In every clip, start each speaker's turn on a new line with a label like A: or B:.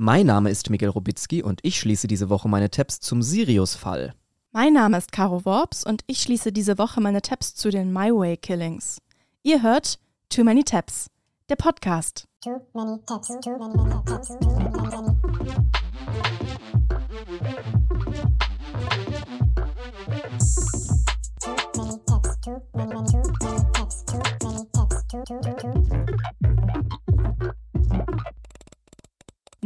A: Mein Name ist Miguel Robitzky und ich schließe diese Woche meine Tabs zum Sirius-Fall.
B: Mein Name ist Caro Worps und ich schließe diese Woche meine Tabs zu den My Way Killings. Ihr hört Too Many Tabs, der Podcast. Too many tabs, too many tabs, too many tabs.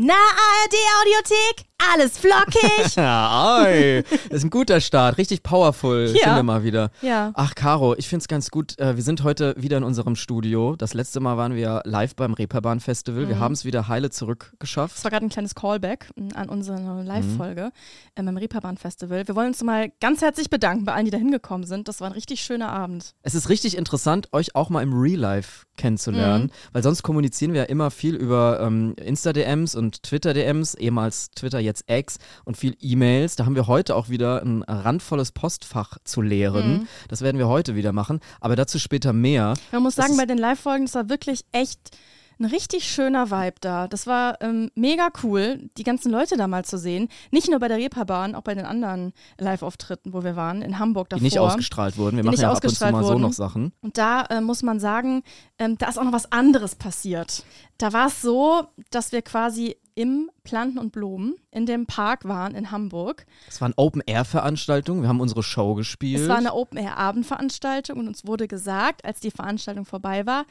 B: Na, ARD Audiothek, alles flockig.
A: ja, oi. Das ist ein guter Start, richtig powerful, ja. sind wir mal wieder.
B: Ja.
A: Ach, Caro, ich finde es ganz gut. Äh, wir sind heute wieder in unserem Studio. Das letzte Mal waren wir live beim Reeperbahn Festival. Mhm. Wir haben es wieder heile zurückgeschafft.
B: Das war gerade ein kleines Callback mm, an unsere Live-Folge mhm. beim Reeperbahn Festival. Wir wollen uns mal ganz herzlich bedanken bei allen, die da hingekommen sind. Das war ein richtig schöner Abend.
A: Es ist richtig interessant, euch auch mal im Real Life kennenzulernen, mhm. weil sonst kommunizieren wir ja immer viel über ähm, Insta-DMs und Twitter-DMs, ehemals Twitter, jetzt jetzt Ex und viel E-Mails. Da haben wir heute auch wieder ein randvolles Postfach zu leeren. Mhm. Das werden wir heute wieder machen, aber dazu später mehr.
B: Man muss das sagen, bei den Live-Folgen, das war wirklich echt ein richtig schöner Vibe da. Das war ähm, mega cool, die ganzen Leute da mal zu sehen. Nicht nur bei der Reeperbahn, auch bei den anderen Live-Auftritten, wo wir waren, in Hamburg davor.
A: Die nicht ausgestrahlt wurden. Wir machen ja ab und zu mal so noch Sachen.
B: Und da äh, muss man sagen, ähm, da ist auch noch was anderes passiert. Da war es so, dass wir quasi im Planten und Blumen in dem Park waren in Hamburg.
A: Es war eine Open-Air-Veranstaltung. Wir haben unsere Show gespielt.
B: Es war eine Open-Air-Abendveranstaltung und uns wurde gesagt, als die Veranstaltung vorbei war,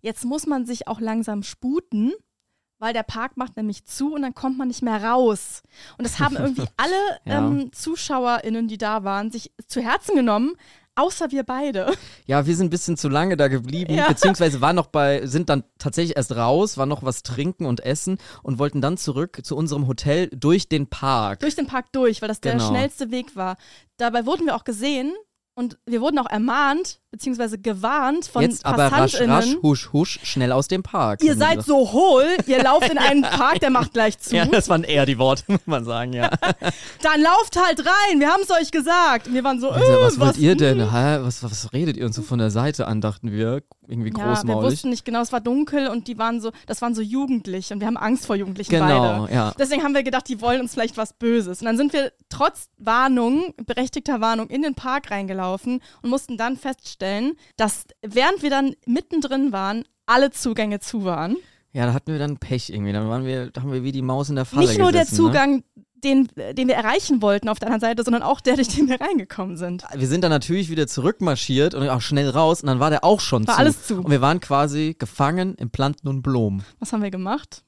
B: Jetzt muss man sich auch langsam sputen, weil der Park macht nämlich zu und dann kommt man nicht mehr raus. Und das haben irgendwie alle ja. ähm, ZuschauerInnen, die da waren, sich zu Herzen genommen. Außer wir beide.
A: Ja, wir sind ein bisschen zu lange da geblieben, ja. beziehungsweise waren noch bei, sind dann tatsächlich erst raus, waren noch was trinken und essen und wollten dann zurück zu unserem Hotel durch den Park.
B: Durch den Park durch, weil das genau. der schnellste Weg war. Dabei wurden wir auch gesehen und wir wurden auch ermahnt, beziehungsweise gewarnt von
A: Jetzt aber rasch, rasch, husch, husch, schnell aus dem Park.
B: Ihr seid so hohl, ihr lauft in einen Park, der macht gleich zu.
A: Ja, das waren eher die Worte, muss man sagen, ja.
B: Dann lauft halt rein, wir haben es euch gesagt. Und wir waren so,
A: also, äh, was wollt was, ihr denn? Hä? Was, was redet ihr uns so von der Seite an, dachten wir. Irgendwie großmaulig.
B: Ja, wir wussten nicht genau, es war dunkel und die waren so, das waren so Jugendliche und wir haben Angst vor Jugendlichen
A: genau,
B: beide.
A: Ja.
B: Deswegen haben wir gedacht, die wollen uns vielleicht was Böses. Und dann sind wir trotz Warnung, berechtigter Warnung, in den Park reingelaufen und mussten dann feststellen, dass während wir dann mittendrin waren, alle Zugänge zu waren.
A: Ja, da hatten wir dann Pech irgendwie. Dann waren wir, da haben wir wie die Maus in der Falle
B: Nicht nur
A: gesessen,
B: der Zugang, ne? Den, den wir erreichen wollten auf der anderen Seite, sondern auch der, durch den wir reingekommen sind.
A: Wir sind dann natürlich wieder zurückmarschiert und auch schnell raus und dann war der auch schon
B: war
A: zu.
B: alles zu.
A: Und wir waren quasi gefangen im Planten und Blumen.
B: Was haben wir gemacht?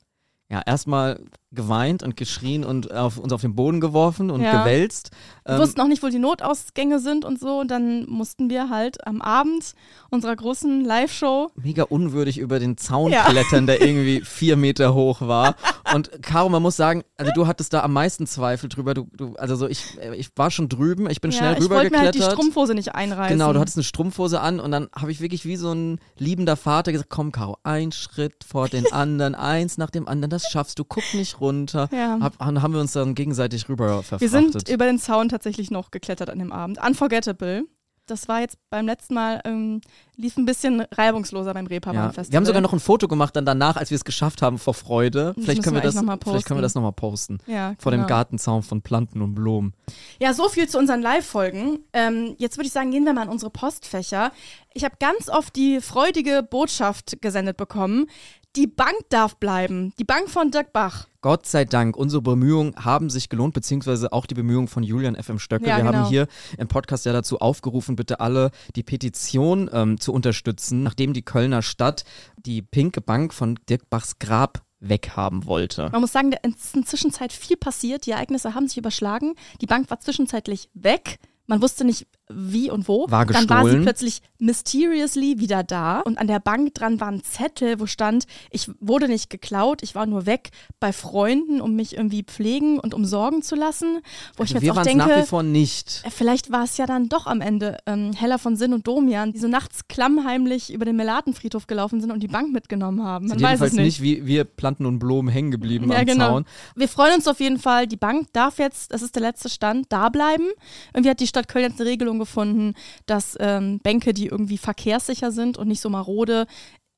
A: Ja, erstmal geweint und geschrien und auf, uns auf den Boden geworfen und ja. gewälzt.
B: Wir ähm, wussten auch nicht, wo die Notausgänge sind und so. Und dann mussten wir halt am Abend unserer großen Live-Show.
A: Mega unwürdig über den Zaun ja. klettern, der irgendwie vier Meter hoch war. Und Caro, man muss sagen, also du hattest da am meisten Zweifel drüber. Du, du, also so ich, ich war schon drüben, ich bin ja, schnell rübergeklettert. Ich wollte mir halt
B: die Strumpfhose nicht einreißen.
A: Genau, du hattest eine Strumpfhose an und dann habe ich wirklich wie so ein liebender Vater gesagt, komm Caro, ein Schritt vor den anderen, eins nach dem anderen, das schaffst du, guck nicht runter.
B: Ja.
A: Hab, haben wir uns dann gegenseitig rüber verfrachtet.
B: Wir sind über den Zaun tatsächlich noch geklettert an dem Abend. Unforgettable. Das war jetzt beim letzten Mal, ähm, lief ein bisschen reibungsloser beim Reeperbahn-Festival.
A: Ja. Wir haben sogar noch ein Foto gemacht dann danach, als wir es geschafft haben, vor Freude. Vielleicht können wir, das, vielleicht können wir das nochmal posten.
B: Ja,
A: vor genau. dem Gartenzaun von Planten und Blumen.
B: Ja, so viel zu unseren Live-Folgen. Ähm, jetzt würde ich sagen, gehen wir mal in unsere Postfächer. Ich habe ganz oft die freudige Botschaft gesendet bekommen. Die Bank darf bleiben. Die Bank von Dirk Bach.
A: Gott sei Dank, unsere Bemühungen haben sich gelohnt, beziehungsweise auch die Bemühungen von Julian FM Stöcke.
B: Ja,
A: Wir
B: genau.
A: haben hier im Podcast ja dazu aufgerufen, bitte alle die Petition ähm, zu unterstützen, nachdem die Kölner Stadt die pinke Bank von Dirk Bachs Grab weghaben wollte.
B: Man muss sagen, es ist in der Zwischenzeit viel passiert. Die Ereignisse haben sich überschlagen. Die Bank war zwischenzeitlich weg. Man wusste nicht, wie und wo.
A: War
B: Dann war sie plötzlich mysteriously wieder da und an der Bank dran war ein Zettel, wo stand, ich wurde nicht geklaut, ich war nur weg bei Freunden, um mich irgendwie pflegen und umsorgen zu lassen. Wo
A: also
B: ich
A: wir
B: jetzt auch denke,
A: nach wie vor nicht.
B: Äh, vielleicht war es ja dann doch am Ende ähm, Heller von Sinn und Domian, die so nachts klammheimlich über den Melatenfriedhof gelaufen sind und die Bank mitgenommen haben. Man weiß es nicht.
A: nicht wie wir Planten und Blumen hängen geblieben
B: Ja,
A: am
B: genau.
A: Zaun.
B: Wir freuen uns auf jeden Fall. Die Bank darf jetzt, das ist der letzte Stand, da bleiben. Irgendwie hat die Stadt Köln jetzt eine Regelung gefunden, dass ähm, Bänke, die irgendwie verkehrssicher sind und nicht so marode,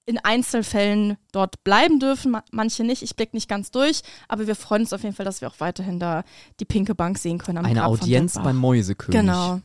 B: in Einzelfällen dort bleiben dürfen, manche nicht. Ich blicke nicht ganz durch, aber wir freuen uns auf jeden Fall, dass wir auch weiterhin da die pinke Bank sehen können. Am
A: Eine Audienz beim Mäusekönig.
B: Genau.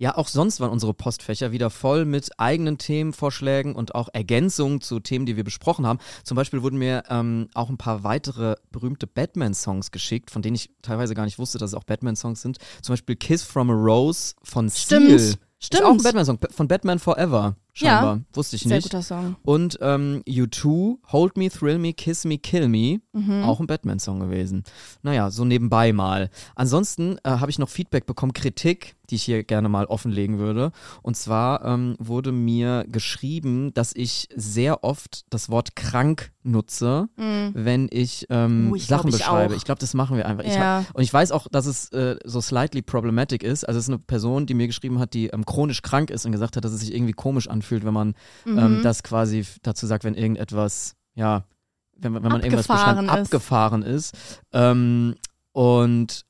A: Ja, auch sonst waren unsere Postfächer wieder voll mit eigenen Themenvorschlägen und auch Ergänzungen zu Themen, die wir besprochen haben. Zum Beispiel wurden mir ähm, auch ein paar weitere berühmte Batman-Songs geschickt, von denen ich teilweise gar nicht wusste, dass es auch Batman-Songs sind. Zum Beispiel Kiss from a Rose von
B: Stimmt.
A: Seal.
B: Stimmt.
A: Ist auch ein Batman-Song von Batman Forever. Scheinbar.
B: Ja.
A: Wusste ich
B: Sehr
A: nicht.
B: guter Song.
A: Und ähm, U2, Hold Me, Thrill Me, Kiss Me, Kill Me,
B: Mhm.
A: auch ein Batman-Song gewesen. Naja, so nebenbei mal. Ansonsten äh, habe ich noch Feedback bekommen, Kritik, die ich hier gerne mal offenlegen würde. Und zwar ähm, wurde mir geschrieben, dass ich sehr oft das Wort krank nutze,
B: Mhm.
A: wenn ich, ähm,
B: Oh, ich glaub,
A: Sachen
B: ich
A: beschreibe.
B: auch.
A: Ich glaube, das machen wir einfach. Ich
B: Ja.
A: hab, und ich weiß auch, dass es äh, so slightly problematic ist. Also es ist eine Person, die mir geschrieben hat, die ähm, chronisch krank ist und gesagt hat, dass es sich irgendwie komisch anfühlt, wenn man
B: Mhm.
A: ähm, das quasi dazu sagt, wenn irgendetwas, ja, wenn, man- wenn man irgendwas
B: Abgefahren
A: beschreibt,
B: ist.
A: abgefahren ist. Ähm, und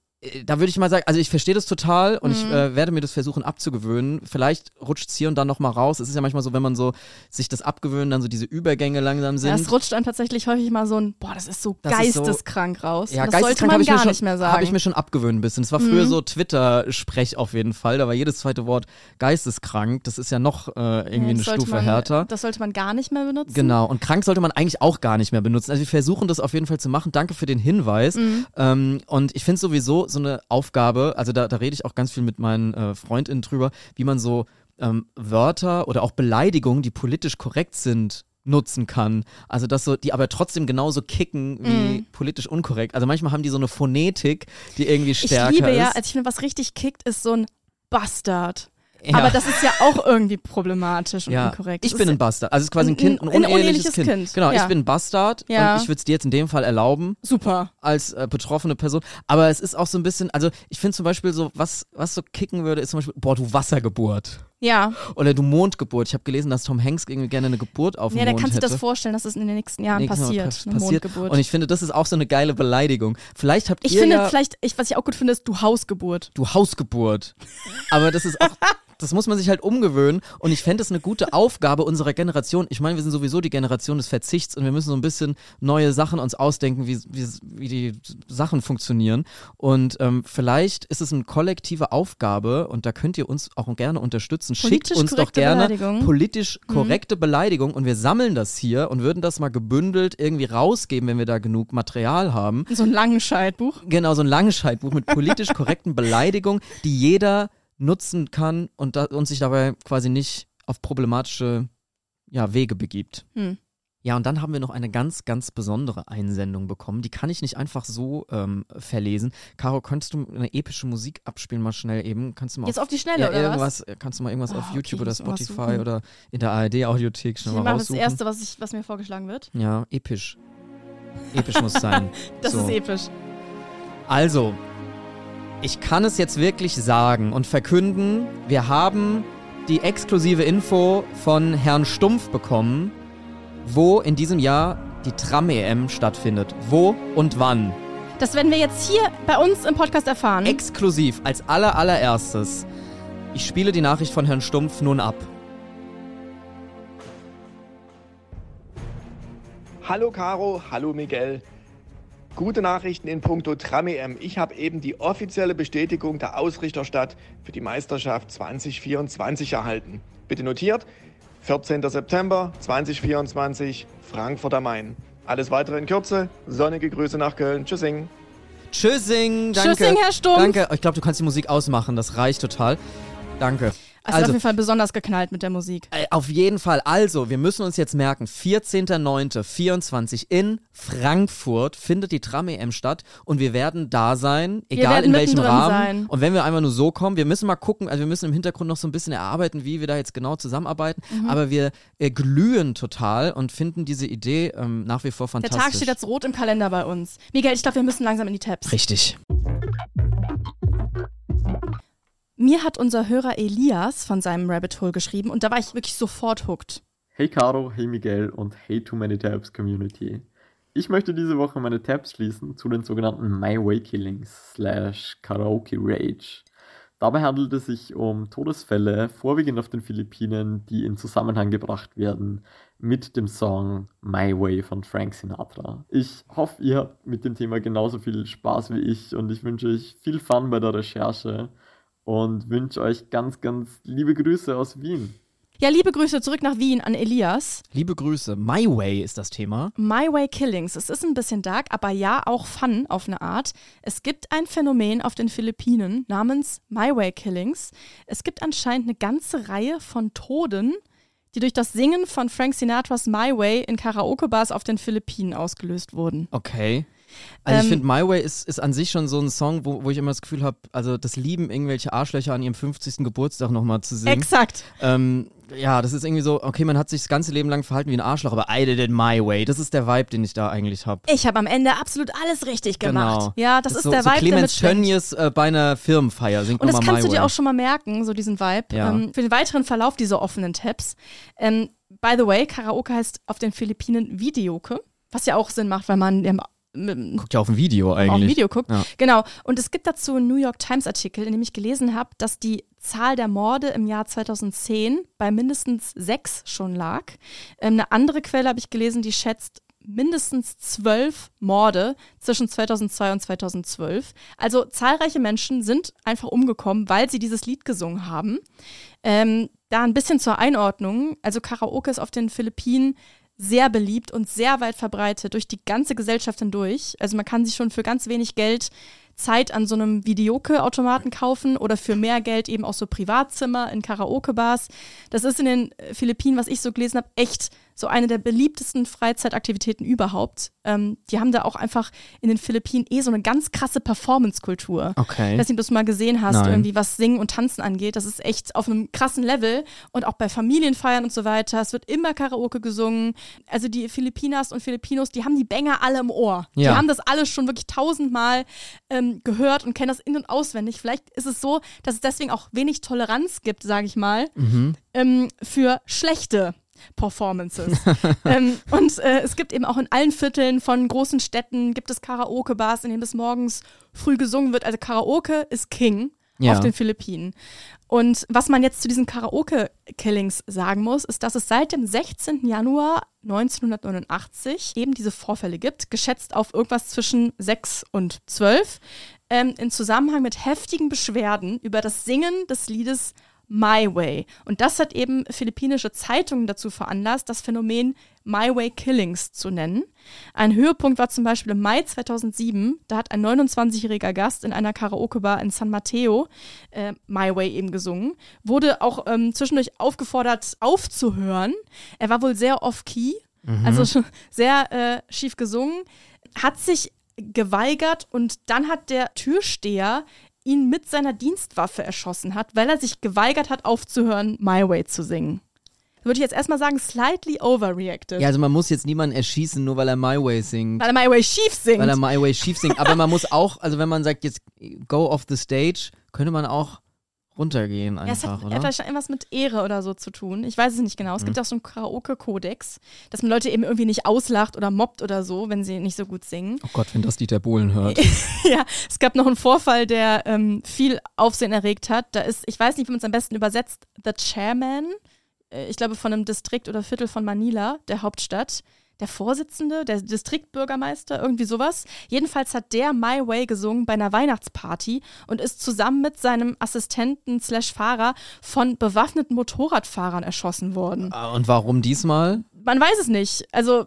A: da würde ich mal sagen, also ich verstehe das total und ich
B: Mhm.
A: äh, werde mir das versuchen abzugewöhnen. Vielleicht rutscht es hier und dann nochmal raus. Es ist ja manchmal so, wenn man so sich das abgewöhnt, dann so diese Übergänge langsam sind.
B: Ja, es rutscht einem tatsächlich häufig mal so ein, boah, das ist so
A: Das ist so-
B: geisteskrank raus.
A: Ja,
B: das sollte
A: geisteskrank
B: man
A: ich,
B: gar
A: schon-
B: nicht mehr sagen.
A: habe ich mir schon abgewöhnt ein bisschen. Es war früher
B: Mhm.
A: so Twitter-Sprech auf jeden Fall. Da war jedes zweite Wort geisteskrank. Das ist ja noch äh, irgendwie eine
B: das sollte
A: Stufe
B: man,
A: härter.
B: Das sollte man gar nicht mehr benutzen.
A: Genau, und krank sollte man eigentlich auch gar nicht mehr benutzen. Also wir versuchen das auf jeden Fall zu machen. Danke für den Hinweis.
B: Mhm.
A: Ähm, und ich finde sowieso so eine Aufgabe, also da, da rede ich auch ganz viel mit meinen äh, FreundInnen drüber, wie man so ähm, Wörter oder auch Beleidigungen, die politisch korrekt sind, nutzen kann. Also dass so, die aber trotzdem genauso kicken wie
B: Mhm.
A: politisch unkorrekt. Also manchmal haben die so eine Phonetik, die irgendwie
B: Ich
A: stärker
B: liebe ja,
A: ist.
B: also ich finde, was richtig kickt, ist so ein Bastard.
A: Ja.
B: Aber das ist ja auch irgendwie problematisch und
A: ja,
B: inkorrekt.
A: ich bin ein Bastard. Also es ist quasi ein Kind, ein
B: ein
A: uneheliches,
B: uneheliches
A: kind.
B: Kind.
A: Genau,
B: Ja.
A: ich bin ein Bastard
B: Ja.
A: und ich würde es dir jetzt in dem Fall erlauben,
B: super.
A: als äh, betroffene Person. Aber es ist auch so ein bisschen, also ich finde zum Beispiel so, was, was so kicken würde, ist zum Beispiel, boah, du Wassergeburt.
B: Ja,
A: Oder du Mondgeburt. Ich habe gelesen, dass Tom Hanks irgendwie gerne eine Geburt auf dem
B: ja,
A: Mond
B: kann sich
A: hätte.
B: das vorstellen, dass es in den nächsten Jahren
A: Nee, genau,
B: passiert.
A: pass-
B: eine
A: passiert.
B: Mondgeburt.
A: Und ich finde, das ist auch so eine geile Beleidigung. Vielleicht habt
B: Ich
A: ihr
B: finde
A: ja,
B: vielleicht, ich, was ich auch gut finde, ist du Hausgeburt.
A: du Hausgeburt. Aber das ist auch, das muss man sich halt umgewöhnen. Und ich fände es eine gute Aufgabe unserer Generation. Ich meine, wir sind sowieso die Generation des Verzichts und wir müssen so ein bisschen neue Sachen uns ausdenken, wie, wie, wie die Sachen funktionieren. Und ähm, vielleicht ist es eine kollektive Aufgabe und da könnt ihr uns auch gerne unterstützen. Schickt
B: Politisch
A: uns doch gerne politisch korrekte Beleidigung und wir sammeln das hier und würden das mal gebündelt irgendwie rausgeben, wenn wir da genug Material haben.
B: So ein langes Scheidbuch.
A: Genau, so ein Langenscheidbuch mit politisch korrekten Beleidigungen, die jeder nutzen kann und, da, und sich dabei quasi nicht auf problematische ja, Wege begibt.
B: Hm.
A: Ja, und dann haben wir noch eine ganz, ganz besondere Einsendung bekommen. Die kann ich nicht einfach so ähm, verlesen. Caro, könntest du eine epische Musik abspielen, mal schnell eben? Kannst du mal
B: Jetzt
A: auf,
B: auf die Schnelle,
A: ja,
B: oder was?
A: irgendwas, äh, kannst du mal irgendwas
B: Ah,
A: auf
B: okay,
A: YouTube
B: ich
A: oder
B: was
A: Spotify oder in der ARD-Audiothek
B: Ich
A: schnell mal
B: mache das
A: raussuchen?
B: Erste, was, ich, was mir vorgeschlagen wird.
A: Ja, episch. Episch muss sein.
B: Das
A: So.
B: ist episch.
A: Also, ich kann es jetzt wirklich sagen und verkünden, wir haben die exklusive Info von Herrn Stumpf bekommen, wo in diesem Jahr die Tram-EM stattfindet. Wo und wann.
B: Das werden wir jetzt hier bei uns im Podcast erfahren.
A: Exklusiv, als aller allererstes. Ich spiele die Nachricht von Herrn Stumpf nun ab.
C: Hallo Caro, hallo Miguel. Gute Nachrichten in puncto Tram-EM. Ich habe eben die offizielle Bestätigung der Ausrichterstadt für die Meisterschaft 2024 erhalten. Bitte notiert, 14. September 2024, Frankfurt am Main. Alles weitere in Kürze. Sonnige Grüße nach Köln. Tschüssing.
A: Tschüssing, danke.
B: Tschüssing, Herr Stumpf.
A: Danke. Ich glaube, du kannst die Musik ausmachen, das reicht total. Danke.
B: Es ist auf jeden Fall besonders geknallt mit der Musik.
A: Äh, Auf jeden Fall. Also, wir müssen uns jetzt merken, 14.09.24 in Frankfurt findet die Tram-EM statt und wir werden da sein, egal in welchem Rahmen.
B: sein.
A: Und wenn wir einfach nur so kommen, wir müssen mal gucken, also wir müssen im Hintergrund noch so ein bisschen erarbeiten, wie wir da jetzt genau zusammenarbeiten,
B: Mhm.
A: aber wir äh, glühen total und finden diese Idee ähm, nach wie vor
B: Der
A: fantastisch.
B: Tag steht jetzt rot im Kalender bei uns. Miguel, ich glaube, wir müssen langsam in die Tabs.
A: Richtig.
B: Mir hat unser Hörer Elias von seinem Rabbit Hole geschrieben und da war ich wirklich sofort hooked.
D: Hey Caro, hey Miguel und hey Too Many Tabs Community. Ich möchte diese Woche meine Tabs schließen zu den sogenannten My Way Killings slash Karaoke Rage. Dabei handelt es sich um Todesfälle, vorwiegend auf den Philippinen, die in Zusammenhang gebracht werden mit dem Song My Way von Frank Sinatra. Ich hoffe, ihr habt mit dem Thema genauso viel Spaß wie ich und ich wünsche euch viel Fun bei der Recherche und wünsche euch ganz, ganz liebe Grüße aus Wien.
B: Ja, liebe Grüße zurück nach Wien an Elias.
A: Liebe Grüße. My Way ist das Thema.
B: My Way Killings. Es ist ein bisschen dark, aber ja auch Fun auf eine Art. Es gibt ein Phänomen auf den Philippinen namens My Way Killings. Es gibt anscheinend eine ganze Reihe von Toden, die durch das Singen von Frank Sinatras My Way in Karaoke-Bars auf den Philippinen ausgelöst wurden.
A: Okay. Also ich
B: Ähm,
A: finde, My Way ist, ist an sich schon so ein Song, wo, wo ich immer das Gefühl habe, also das lieben irgendwelche Arschlöcher an ihrem 50. Geburtstag nochmal zu singen.
B: Exakt.
A: Ähm, ja, das ist irgendwie so, okay, man hat sich das ganze Leben lang verhalten wie ein Arschloch, aber I did it my way. Das ist der Vibe, den ich da eigentlich habe.
B: Ich habe am Ende absolut alles richtig gemacht.
A: Genau.
B: Ja, das, ist
A: so,
B: der
A: so
B: Vibe, der
A: Clemens
B: mitschwingt.
A: Tönnies äh, bei einer Firmenfeier. Singt
B: Und das kannst du dir
A: Way.
B: auch schon mal merken, so diesen Vibe,
A: Ja.
B: ähm, für den weiteren Verlauf dieser offenen Tabs. Ähm, by the way, Karaoke heißt auf den Philippinen Videoke, was ja auch Sinn macht, weil man
A: Guckt ja auf ein Video
B: auch ein
A: eigentlich.
B: Video guckt.
A: Ja.
B: Genau. Und es gibt dazu einen New York Times Artikel, in dem ich gelesen habe, dass die Zahl der Morde im Jahr 2010 bei mindestens sechs schon lag. Ähm, eine andere Quelle habe ich gelesen, die schätzt mindestens zwölf Morde zwischen 2002 und 2012. Also zahlreiche Menschen sind einfach umgekommen, weil sie dieses Lied gesungen haben. Ähm, da ein bisschen zur Einordnung. Also Karaoke ist auf den Philippinen sehr beliebt und sehr weit verbreitet durch die ganze Gesellschaft hindurch. Also man kann sich schon für ganz wenig Geld Zeit an so einem Videoke-Automaten kaufen oder für mehr Geld eben auch so Privatzimmer in Karaoke-Bars. Das ist in den Philippinen, was ich so gelesen habe, echt so eine der beliebtesten Freizeitaktivitäten überhaupt. Ähm, die haben da auch einfach in den Philippinen eh so eine ganz krasse Performance-Kultur.
A: Okay.
B: Ich weiß nicht, ob du es mal gesehen hast,
A: Nein.
B: irgendwie was Singen und Tanzen angeht. Das ist echt auf einem krassen Level und auch bei Familienfeiern und so weiter. Es wird immer Karaoke gesungen. Also die Philippinas und Filipinos, die haben die Banger alle im Ohr.
A: Ja.
B: Die haben das alles schon wirklich tausendmal ähm, gehört und kennen das in- und auswendig. Vielleicht ist es so, dass es deswegen auch wenig Toleranz gibt, sage ich mal,
A: Mhm.
B: ähm, für schlechte Performances. ähm, und äh, es gibt eben auch in allen Vierteln von großen Städten gibt es Karaoke-Bars, in denen bis morgens früh gesungen wird. Also Karaoke ist King
A: Ja.
B: auf den Philippinen. Und was man jetzt zu diesen Karaoke-Killings sagen muss, ist, dass es seit dem 16. Januar 1989 eben diese Vorfälle gibt, geschätzt auf irgendwas zwischen 6 und 12, ähm, in Zusammenhang mit heftigen Beschwerden über das Singen des Liedes My Way. Und das hat eben philippinische Zeitungen dazu veranlasst, das Phänomen My Way Killings zu nennen. Ein Höhepunkt war zum Beispiel im Mai 2007. Da hat ein 29-jähriger Gast in einer Karaoke-Bar in San Mateo äh, My Way eben gesungen. Wurde auch ähm, zwischendurch aufgefordert, aufzuhören. Er war wohl sehr off-key, also schon sehr äh, schief gesungen. Hat sich geweigert und dann hat der Türsteher ihn mit seiner Dienstwaffe erschossen hat, weil er sich geweigert hat, aufzuhören, My Way zu singen. Würde ich jetzt erstmal sagen, slightly overreacted.
A: Ja, also man muss jetzt niemanden erschießen, nur weil er My Way singt.
B: Weil er My Way schief singt.
A: Weil er My Way schief singt. Aber man muss auch, also wenn man sagt, jetzt go off the stage, könnte man auch runtergehen
B: ja, es
A: einfach,
B: hat
A: oder?
B: etwas irgendwas mit Ehre oder so zu tun. Ich weiß es nicht genau. Es gibt auch so einen Karaoke-Kodex, dass man Leute eben irgendwie nicht auslacht oder mobbt oder so, wenn sie nicht so gut singen.
A: oh Gott, wenn das Dieter Bohlen hört.
B: ja, es gab noch einen Vorfall, der ähm, viel Aufsehen erregt hat. Da ist, ich weiß nicht, wie man es am besten übersetzt, The Chairman, äh, ich glaube von einem Distrikt oder Viertel von Manila, der Hauptstadt. Der Vorsitzende, der Distriktbürgermeister, irgendwie sowas. Jedenfalls hat der My Way gesungen bei einer Weihnachtsparty und ist zusammen mit seinem Assistenten slash Fahrer von bewaffneten Motorradfahrern erschossen worden.
A: Ah, Und warum diesmal?
B: Man weiß es nicht. Also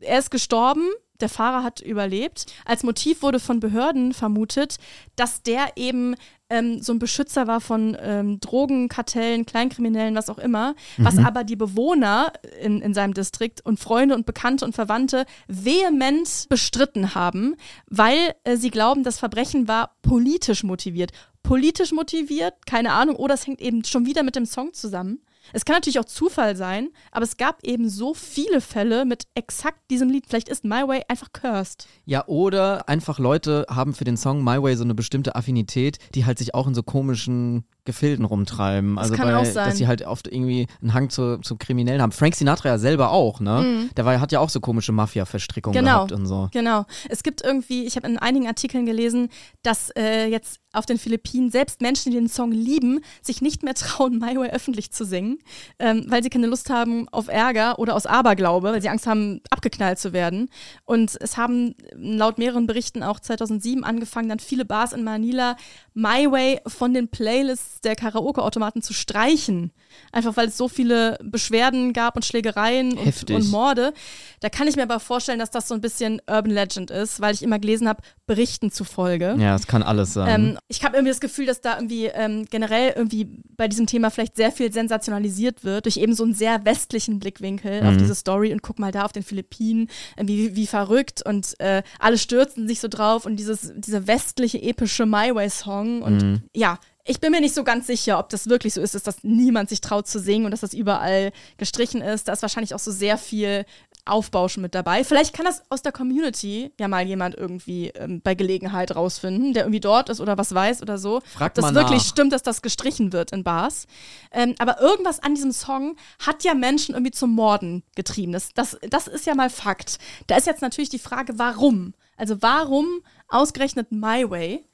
B: er ist gestorben, der Fahrer hat überlebt. Als Motiv wurde von Behörden vermutet, dass der eben ähm, so ein Beschützer war von ähm, Drogenkartellen, Kleinkriminellen, was auch immer, was aber die Bewohner in, in seinem Distrikt und Freunde und Bekannte und Verwandte vehement bestritten haben, weil äh, sie glauben, das Verbrechen war politisch motiviert. Politisch motiviert, keine Ahnung, oder es hängt eben schon wieder mit dem Song zusammen. Es kann natürlich auch Zufall sein, aber es gab eben so viele Fälle mit exakt diesem Lied. Vielleicht ist My Way einfach cursed.
A: Ja, oder einfach Leute haben für den Song My Way so eine bestimmte Affinität, die halt sich auch in so komischen Gefilden rumtreiben.
B: Das
A: Also
B: kann
A: bei,
B: auch sein.
A: dass sie halt oft irgendwie einen Hang zu, zu Kriminellen haben. Frank Sinatra ja selber auch, ne? Der war, hat ja auch so komische Mafia-Verstrickungen
B: Mhm. Genau.
A: gehabt und so.
B: Genau. Es gibt irgendwie, ich habe in einigen Artikeln gelesen, dass äh, jetzt auf den Philippinen selbst Menschen, die den Song lieben, sich nicht mehr trauen, My Way öffentlich zu singen, ähm, weil sie keine Lust haben auf Ärger oder aus Aberglaube, weil sie Angst haben, abgeknallt zu werden. Und es haben laut mehreren Berichten auch 2007 angefangen, dann viele Bars in Manila My Way von den Playlists der Karaoke-Automaten zu streichen. Einfach weil es so viele Beschwerden gab und Schlägereien und, und Morde. Da kann ich mir aber vorstellen, dass das so ein bisschen Urban Legend ist, weil ich immer gelesen habe, Berichten zufolge.
A: Ja, es kann alles sein.
B: Ähm, ich habe irgendwie das Gefühl, dass da irgendwie ähm, generell irgendwie bei diesem Thema vielleicht sehr viel sensationalisiert wird, durch eben so einen sehr westlichen Blickwinkel auf diese Story und guck mal da auf den Philippinen, äh, wie, wie verrückt und äh, alle stürzen sich so drauf und dieses, dieser westliche epische My Way-Song und ja, ich bin mir nicht so ganz sicher, ob das wirklich so ist, dass das niemand sich traut zu singen und dass das überall gestrichen ist. Da ist wahrscheinlich auch so sehr viel Aufbauschen mit dabei. Vielleicht kann das aus der Community ja mal jemand irgendwie ähm, bei Gelegenheit rausfinden, der irgendwie dort ist oder was weiß oder so.
A: Frag
B: ob das wirklich
A: nach.
B: stimmt, dass das gestrichen wird in Bars. Ähm, aber irgendwas an diesem Song hat ja Menschen irgendwie zum Morden getrieben. Das, das, das ist ja mal Fakt. Da ist jetzt natürlich die Frage, warum? Also warum ausgerechnet My Way?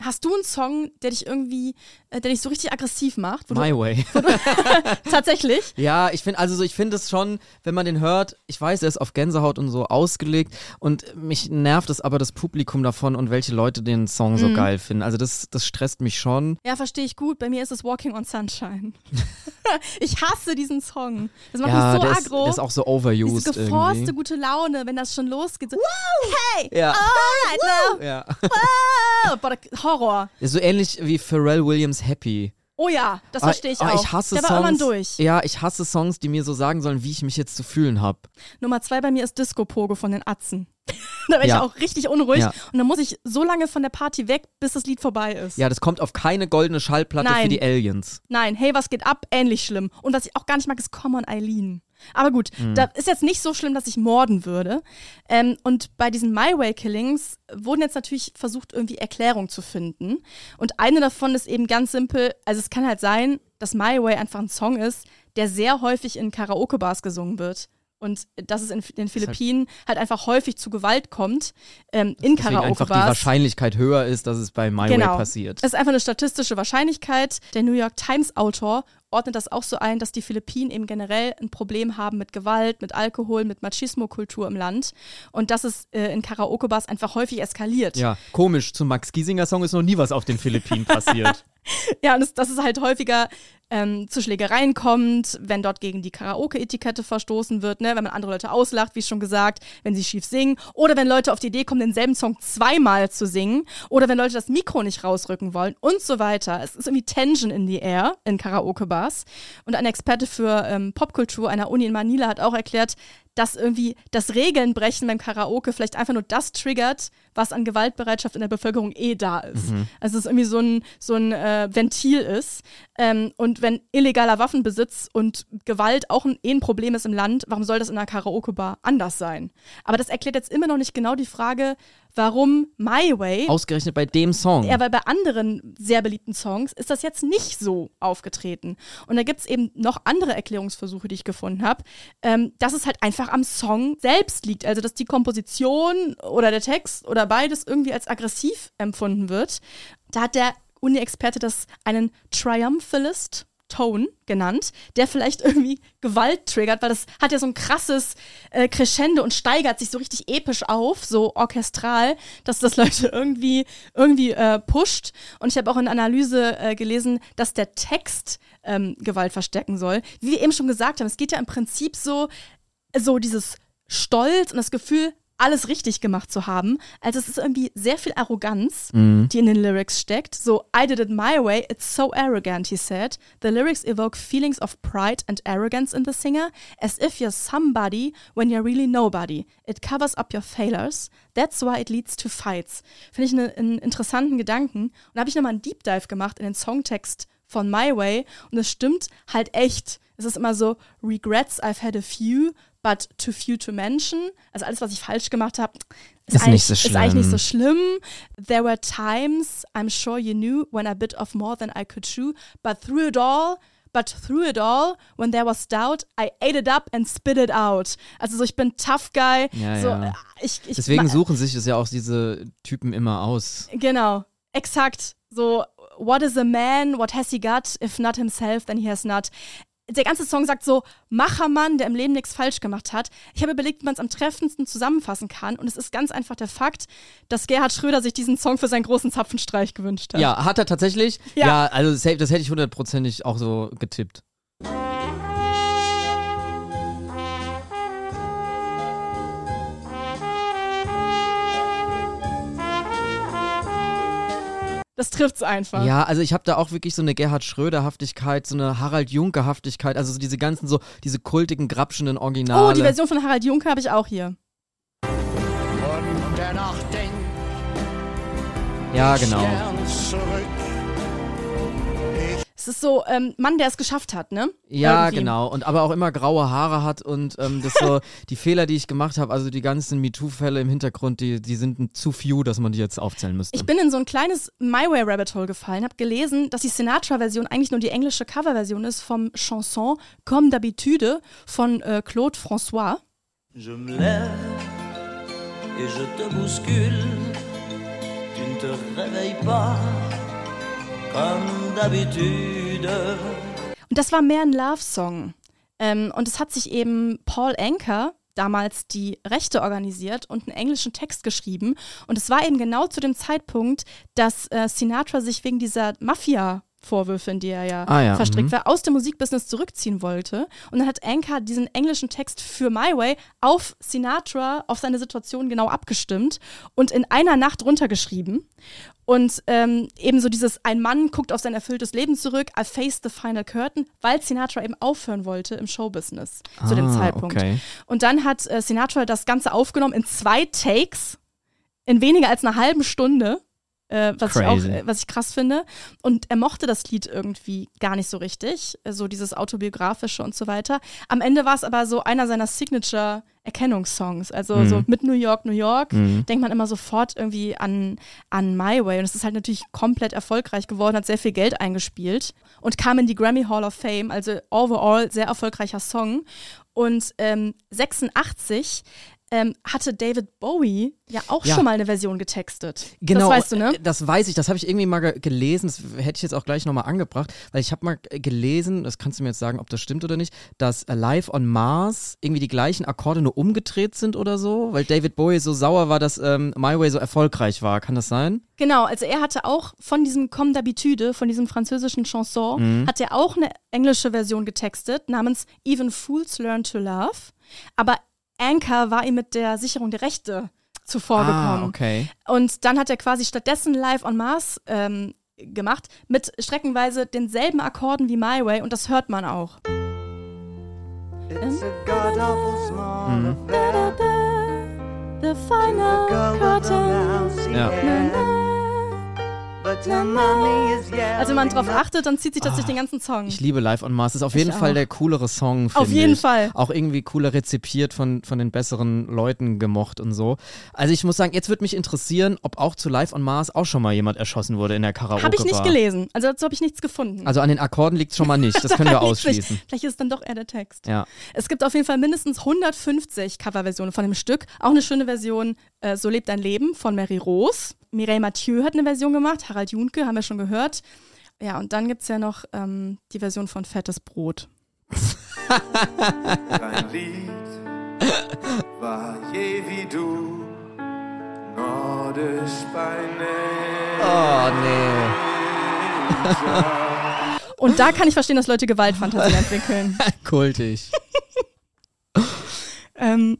B: Hast du einen Song, der dich irgendwie, der dich so richtig aggressiv macht? Wo du,
A: My Way.
B: tatsächlich?
A: Ja, ich finde, also so, ich finde es schon, wenn man den hört, ich weiß, er ist auf Gänsehaut und so ausgelegt und mich nervt es aber das Publikum davon und welche Leute den Song so geil finden. Also das, das stresst mich schon.
B: Ja, verstehe ich gut. Bei mir ist es Walking on Sunshine. ich hasse diesen Song. Das macht
A: ja,
B: mich so
A: der ist,
B: aggro.
A: der ist auch so overused
B: Diese geforste
A: irgendwie.
B: gute Laune, wenn das schon losgeht. So, hey,
A: Ja.
B: alright now.
A: Ja.
B: Boah, Horror.
A: Ist so ähnlich wie Pharrell Williams Happy.
B: Oh ja, das verstehe ich
A: Ah,
B: auch.
A: Ich hasse
B: Der
A: Songs.
B: durch.
A: Ja, ich hasse Songs, die mir so sagen sollen, wie ich mich jetzt zu fühlen habe.
B: Nummer zwei bei mir ist Disco Pogo von den Atzen. da werde
A: Ja.
B: ich auch richtig unruhig.
A: Ja.
B: Und dann muss ich so lange von der Party weg, bis das Lied vorbei ist.
A: Ja, das kommt auf keine goldene Schallplatte für
B: Nein.
A: die Aliens.
B: Nein, hey, was geht ab? Ähnlich schlimm. Und was ich auch gar nicht mag, ist Common Eileen. Aber gut,
A: Mhm.
B: da ist jetzt nicht so schlimm, dass ich morden würde. Ähm, und bei diesen My Way Killings wurden jetzt natürlich versucht, irgendwie Erklärungen zu finden. Und eine davon ist eben ganz simpel. Also es kann halt sein, dass My Way einfach ein Song ist, der sehr häufig in Karaoke-Bars gesungen wird. Und dass es in den Philippinen halt einfach häufig zu Gewalt kommt ähm, in
A: Deswegen einfach die
B: Karaoke-Bars.
A: Wahrscheinlichkeit höher ist, dass es bei My Way
B: Genau.
A: passiert.
B: Es ist einfach eine statistische Wahrscheinlichkeit. Der New York Times-Autor ordnet das auch so ein, dass die Philippinen eben generell ein Problem haben mit Gewalt, mit Alkohol, mit Machismo-Kultur im Land und dass es äh, in Karaoke-Bars einfach häufig eskaliert.
A: Ja, komisch. Zum Max Giesinger Song ist noch nie was auf den Philippinen passiert.
B: Ja, und das, dass es halt häufiger ähm, zu Schlägereien kommt, wenn dort gegen die Karaoke-Etikette verstoßen wird, ne? wenn man andere Leute auslacht, wie schon gesagt, wenn sie schief singen oder wenn Leute auf die Idee kommen, denselben Song zweimal zu singen oder wenn Leute das Mikro nicht rausrücken wollen und so weiter. Es ist irgendwie Tension in the air in Karaoke-Bars. Und ein Experte für ähm, Popkultur einer Uni in Manila hat auch erklärt, dass irgendwie das Regelnbrechen beim Karaoke vielleicht einfach nur das triggert, was an Gewaltbereitschaft in der Bevölkerung eh da ist. Also es ist irgendwie so ein, so ein äh, Ventil ist. Ähm, und wenn illegaler Waffenbesitz und Gewalt auch ein, eh ein Problem ist im Land, warum soll das in einer Karaoke-Bar anders sein? Aber das erklärt jetzt immer noch nicht genau die Frage, warum My Way
A: Ausgerechnet bei dem Song.
B: ja, weil bei anderen sehr beliebten Songs ist das jetzt nicht so aufgetreten. Und da gibt es eben noch andere Erklärungsversuche, die ich gefunden habe, ähm, dass es halt einfach am Song selbst liegt. Also, dass die Komposition oder der Text oder beides irgendwie als aggressiv empfunden wird. Da hat der Uni-Experte das einen Triumphalist Tone genannt, der vielleicht irgendwie Gewalt triggert, weil das hat ja so ein krasses äh, Crescendo und steigert sich so richtig episch auf, so orchestral, dass das Leute irgendwie irgendwie äh, pusht. Und ich habe auch in Analyse äh, gelesen, dass der Text ähm, Gewalt verstärken soll. Wie wir eben schon gesagt haben, es geht ja im Prinzip so so dieses Stolz und das Gefühl, alles richtig gemacht zu haben. Also es ist irgendwie sehr viel Arroganz, die in den Lyrics steckt. So, I did it my way, it's so arrogant, he said. The lyrics evoke feelings of pride and arrogance in the singer, as if you're somebody when you're really nobody. It covers up your failures. That's why it leads to fights. Finde ich eine- einen interessanten Gedanken. Und da habe ich nochmal einen Deep Dive gemacht in den Songtext von My Way und es stimmt halt echt. Es ist immer so, regrets I've had a few, but too few to mention. Also alles, was ich falsch gemacht habe,
A: ist, ist, nicht so
B: ist eigentlich nicht so schlimm. There were times, I'm sure you knew, when I bit off more than I could chew, but through it all, but through it all, when there was doubt, I ate it up and spit it out. Also so, ich bin tough guy.
A: Ja,
B: so,
A: ja.
B: äh, Ich, ich,
A: Deswegen suchen sich das ja auch diese Typen immer aus.
B: Genau, exakt. So, what is a man? What has he got? If not himself, then he has not. Der ganze Song sagt so, Machermann, der im Leben nichts falsch gemacht hat. Ich habe überlegt, wie man es am treffendsten zusammenfassen kann. Und es ist ganz einfach der Fakt, dass Gerhard Schröder sich diesen Song für seinen großen Zapfenstreich gewünscht hat.
A: Ja, hat er tatsächlich?
B: Ja.
A: Ja, also das hätte ich hundertprozentig auch so getippt.
B: Das trifft's einfach.
A: Ja, also ich habe da auch wirklich so eine Gerhard Schröder-Haftigkeit, so eine Harald Junke-Haftigkeit, also so diese ganzen so, diese kultigen, grapschenden Originale.
B: Oh, die Version von Harald Junke habe ich auch hier.
E: Und der Nacht denkt
A: Ja, genau.
E: zurück.
B: Es ist so, ähm, Mann, der es geschafft hat, ne?
A: Ja,
B: Irgendwie.
A: genau. Und aber auch immer graue Haare hat und ähm, das so, die Fehler, die ich gemacht habe, also die ganzen MeToo-Fälle im Hintergrund, die, die sind zu few, dass man die jetzt aufzählen müsste.
B: Ich bin in so ein kleines My Way Rabbit Hole gefallen, habe gelesen, dass die Sinatra-Version eigentlich nur die englische Coverversion ist vom Chanson Comme d'habitude von äh, Claude François.
F: Je me lève et je te bouscule. Tu ne te réveilles pas comme d'habitude.
B: Und das war mehr ein Love-Song. Ähm, und es hat sich eben Paul Anker damals die Rechte organisiert und einen englischen Text geschrieben. Und es war eben genau zu dem Zeitpunkt, dass äh, Sinatra sich wegen dieser Mafia Vorwürfe, in die er ja,
A: Ah ja,
B: verstrickt
A: mhm.
B: war, aus dem Musikbusiness zurückziehen wollte. Und dann hat Anker diesen englischen Text für My Way auf Sinatra, auf seine Situation genau abgestimmt und in einer Nacht runtergeschrieben. Und ähm, ebenso dieses Ein Mann guckt auf sein erfülltes Leben zurück, I face the final curtain, weil Sinatra eben aufhören wollte im Showbusiness zu dem
A: Ah,
B: Zeitpunkt.
A: okay.
B: Und dann hat äh, Sinatra das Ganze aufgenommen in zwei Takes, in weniger als einer halben Stunde. Äh, was, ich auch, äh, was ich krass finde. Und er mochte das Lied irgendwie gar nicht so richtig, äh, so dieses autobiografische und so weiter. Am Ende war es aber so einer seiner Signature-Erkennungssongs. Also
A: Mhm.
B: so mit New York, New York
A: Mhm.
B: denkt man immer sofort irgendwie an, an My Way. Und es ist halt natürlich komplett erfolgreich geworden, hat sehr viel Geld eingespielt und kam in die Grammy Hall of Fame. Also overall sehr erfolgreicher Song. Und ähm, 86 ähm, hatte David Bowie ja auch
A: Ja.
B: schon mal eine Version getextet.
A: Genau,
B: Das weißt du, ne?
A: äh, Das weiß ich, das habe ich irgendwie mal ge gelesen, das hätte ich jetzt auch gleich nochmal angebracht, weil ich habe mal gelesen, das kannst du mir jetzt sagen, ob das stimmt oder nicht, dass Live on Mars irgendwie die gleichen Akkorde nur umgedreht sind oder so, weil David Bowie so sauer war, dass ähm, My Way so erfolgreich war. Kann das sein?
B: Genau, also er hatte auch von diesem Comme d'habitude, von diesem französischen Chanson,
A: Mhm.
B: hat er auch eine englische Version getextet, namens Even Fools Learn to Love. Aber Anchor war ihm mit der Sicherung der Rechte zuvor
A: ah,
B: gekommen.
A: okay.
B: Und dann hat er quasi stattdessen Live on Mars ähm, gemacht, mit streckenweise denselben Akkorden wie My Way und das hört man auch.
G: It's a god awful small
A: Mhm.
G: affair.
B: The final curtain.
A: Ja.
B: Also wenn man drauf achtet, dann zieht sich das
A: Ah,
B: durch den ganzen Song.
A: Ich liebe Live on Mars. Ist auf
B: Ich
A: jeden Fall
B: auch.
A: der coolere Song.
B: Auf jeden
A: ich.
B: Fall.
A: Auch irgendwie cooler rezipiert von, von den besseren Leuten gemocht und so. Also ich muss sagen, jetzt würde mich interessieren, ob auch zu Live on Mars auch schon mal jemand erschossen wurde in der Karaoke.
B: Habe ich nicht gelesen. Also dazu habe ich nichts gefunden.
A: Also an den Akkorden liegt es schon mal nicht. Das können wir ausschließen.
B: Vielleicht ist es dann doch eher der Text.
A: Ja.
B: Es gibt auf jeden Fall mindestens 150 Coverversionen von dem Stück. Auch eine schöne Version, äh, So lebt ein Leben von Mary Rose. Mireille Mathieu hat eine Version gemacht, Harald Junke, haben wir schon gehört. Ja, und dann gibt es ja noch ähm, die Version von Fettes Brot.
H: Dein Lied war je wie du, nordisch bei
A: Oh, nee.
B: Und da kann ich verstehen, dass Leute Gewaltfantasien entwickeln.
A: Kultig.
B: Ähm,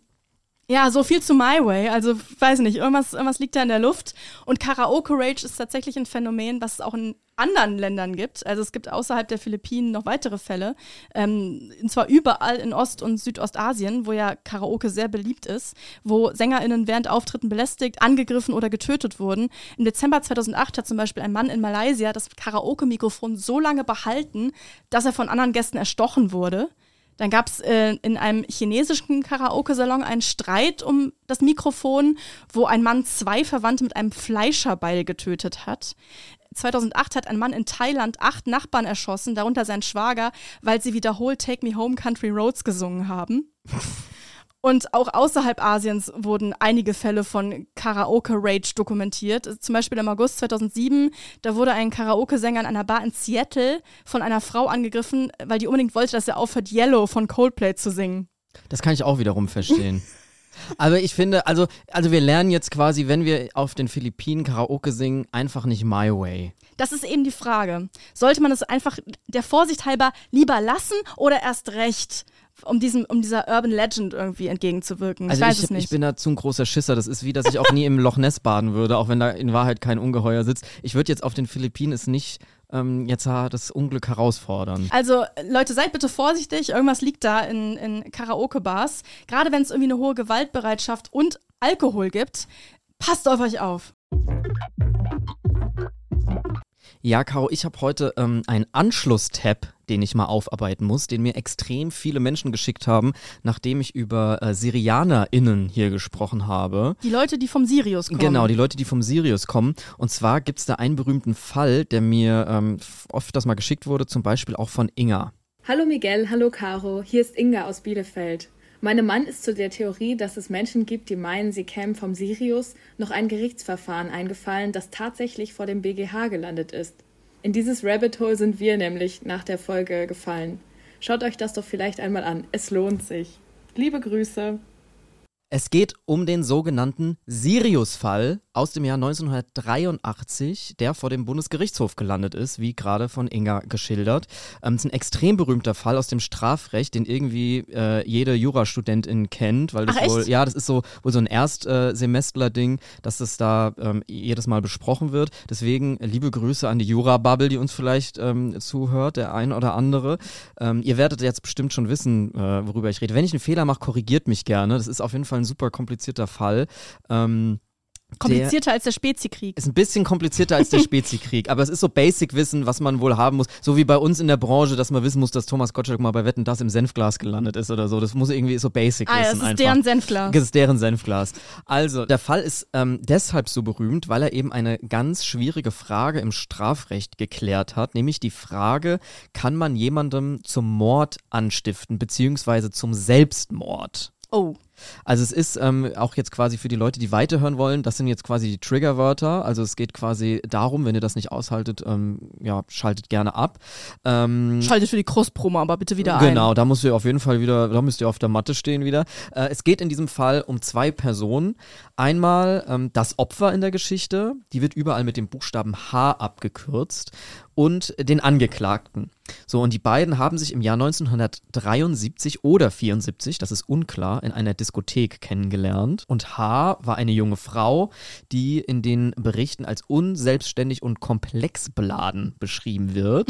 B: ja, so viel zu My Way. Also, weiß nicht, irgendwas, irgendwas liegt da in der Luft. Und Karaoke Rage ist tatsächlich ein Phänomen, was es auch in anderen Ländern gibt. Also es gibt außerhalb der Philippinen noch weitere Fälle. Ähm, und zwar überall in Ost- und Südostasien, wo ja Karaoke sehr beliebt ist, wo SängerInnen während Auftritten belästigt, angegriffen oder getötet wurden. Im Dezember 2008 hat zum Beispiel ein Mann in Malaysia das Karaoke-Mikrofon so lange behalten, dass er von anderen Gästen erstochen wurde. Dann gab es äh, in einem chinesischen Karaoke-Salon einen Streit um das Mikrofon, wo ein Mann zwei Verwandte mit einem Fleischerbeil getötet hat. 2008 hat ein Mann in Thailand acht Nachbarn erschossen, darunter sein Schwager, weil sie wiederholt Take Me Home Country Roads gesungen haben. Und auch außerhalb Asiens wurden einige Fälle von Karaoke-Rage dokumentiert. Zum Beispiel im August 2007, da wurde ein Karaoke-Sänger in einer Bar in Seattle von einer Frau angegriffen, weil die unbedingt wollte, dass er aufhört, Yellow von Coldplay zu singen.
A: Das kann ich auch wiederum verstehen. Aber ich finde, also, also wir lernen jetzt quasi, wenn wir auf den Philippinen Karaoke singen, einfach nicht My Way.
B: Das ist eben die Frage. Sollte man es einfach der Vorsicht halber lieber lassen oder erst recht? Um, diesem, um dieser Urban Legend irgendwie entgegenzuwirken. Ich
A: Also
B: weiß
A: ich,
B: es nicht.
A: ich bin da zu ein großer Schisser. Das ist wie, dass ich auch nie im Loch Ness baden würde, auch wenn da in Wahrheit kein Ungeheuer sitzt. Ich würde jetzt auf den Philippinen es nicht ähm, jetzt das Unglück herausfordern.
B: Also Leute, seid bitte vorsichtig. Irgendwas liegt da in, in Karaoke-Bars. Gerade wenn es irgendwie eine hohe Gewaltbereitschaft und Alkohol gibt. Passt auf euch auf.
A: Ja, Caro, ich habe heute ähm, einen Anschluss-Tab, den ich mal aufarbeiten muss, den mir extrem viele Menschen geschickt haben, nachdem ich über äh, SyrianerInnen hier gesprochen habe.
B: Die Leute, die vom Sirius kommen.
A: Genau, die Leute, die vom Sirius kommen. Und zwar gibt es da einen berühmten Fall, der mir ähm, oft das mal geschickt wurde, zum Beispiel auch von Inga.
I: Hallo Miguel, hallo Caro, hier ist Inga aus Bielefeld. Meinem Mann ist zu der Theorie, dass es Menschen gibt, die meinen, sie kämen vom Sirius, noch ein Gerichtsverfahren eingefallen, das tatsächlich vor dem BGH gelandet ist. In dieses Rabbit Hole sind wir nämlich nach der Folge gefallen. Schaut euch das doch vielleicht einmal an, es lohnt sich. Liebe Grüße.
A: Es geht um den sogenannten Sirius-Fall aus dem Jahr 1983, der vor dem Bundesgerichtshof gelandet ist, wie gerade von Inga geschildert. Ähm, es ist ein extrem berühmter Fall aus dem Strafrecht, den irgendwie äh, jede Jurastudentin kennt, weil das
B: Ach, echt?
A: wohl, ja, das ist so wohl so ein Erstsemestler-Ding, dass das da ähm, jedes Mal besprochen wird. Deswegen äh, liebe Grüße an die Jura-Bubble, die uns vielleicht ähm, zuhört, der ein oder andere. Ähm, ihr werdet jetzt bestimmt schon wissen, äh, worüber ich rede. Wenn ich einen Fehler mache, korrigiert mich gerne. Das ist auf jeden Fall ein super komplizierter Fall. Ähm,
B: Komplizierter als der Speziekrieg.
A: ist ein bisschen komplizierter als der Spezikrieg, aber es ist so Basic-Wissen, was man wohl haben muss. So wie bei uns in der Branche, dass man wissen muss, dass Thomas Gottschalk mal bei Wetten das im Senfglas gelandet ist oder so. Das muss irgendwie so Basic-Wissen
B: Ah ja, das ist
A: einfach.
B: deren Senfglas.
A: Das ist deren Senfglas. Also, der Fall ist ähm, deshalb so berühmt, weil er eben eine ganz schwierige Frage im Strafrecht geklärt hat, nämlich die Frage, kann man jemandem zum Mord anstiften, beziehungsweise zum Selbstmord?
B: Oh.
A: Also es ist ähm, auch jetzt quasi für die Leute, die weiterhören wollen, das sind jetzt quasi die Triggerwörter. Also es geht quasi darum, wenn ihr das nicht aushaltet, ähm, ja, schaltet gerne ab. Ähm,
B: Schaltet für die Cross-Promo aber bitte wieder ein.
A: Genau, da musst ihr auf jeden Fall wieder, da müsst ihr auf der Matte stehen wieder. Äh, es geht in diesem Fall um zwei Personen. Einmal ähm, das Opfer in der Geschichte, die wird überall mit dem Buchstaben H abgekürzt und den Angeklagten. So, und die beiden haben sich im Jahr 1973 oder 74, das ist unklar, in einer Diskothek kennengelernt. Und H war eine junge Frau, die in den Berichten als unselbstständig und komplex beladen beschrieben wird.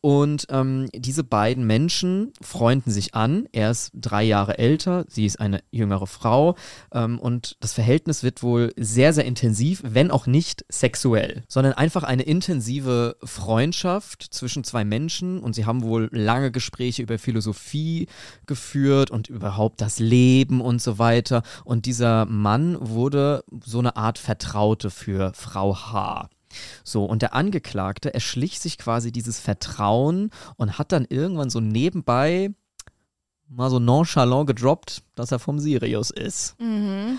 A: Und ähm, diese beiden Menschen freunden sich an. Er ist drei Jahre älter, sie ist eine jüngere Frau. Ähm, und das Verhältnis wird wohl sehr, sehr intensiv, wenn auch nicht sexuell, sondern einfach eine intensive Freundschaft zwischen zwei Menschen. Und sie haben wohl lange Gespräche über Philosophie geführt und überhaupt das Leben und so weiter. Und dieser Mann wurde so eine Art Vertraute für Frau H. So, und der Angeklagte erschlich sich quasi dieses Vertrauen und hat dann irgendwann so nebenbei mal so nonchalant gedroppt, dass er vom Sirius ist.
B: Mhm.